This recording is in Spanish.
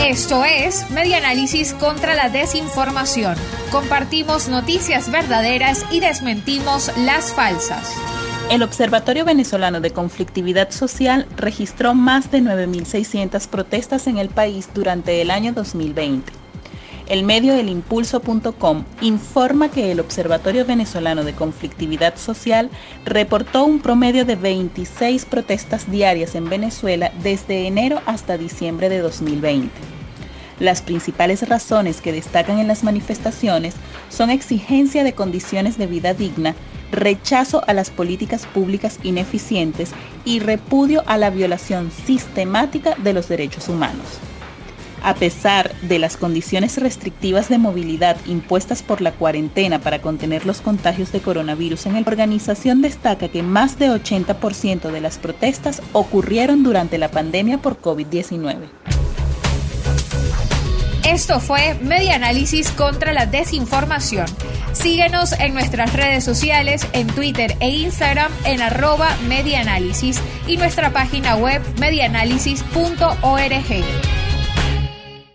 Esto es Medianálisis contra la desinformación. Compartimos noticias verdaderas y desmentimos las falsas. El Observatorio Venezolano de Conflictividad Social registró más de 9.600 protestas en el país durante el año 2020. El medio El Impulso.com informa que el Observatorio Venezolano de Conflictividad Social reportó un promedio de 26 protestas diarias en Venezuela desde enero hasta diciembre de 2020. Las principales razones que destacan en las manifestaciones son exigencia de condiciones de vida digna, rechazo a las políticas públicas ineficientes y repudio a la violación sistemática de los derechos humanos. A pesar de las condiciones restrictivas de movilidad impuestas por la cuarentena para contener los contagios de coronavirus en la organización destaca que más de 80% de las protestas ocurrieron durante la pandemia por COVID-19. Esto fue Media Análisis contra la Desinformación. Síguenos en nuestras redes sociales, en Twitter e Instagram en arroba medianálisis y nuestra página web medianálisis.org.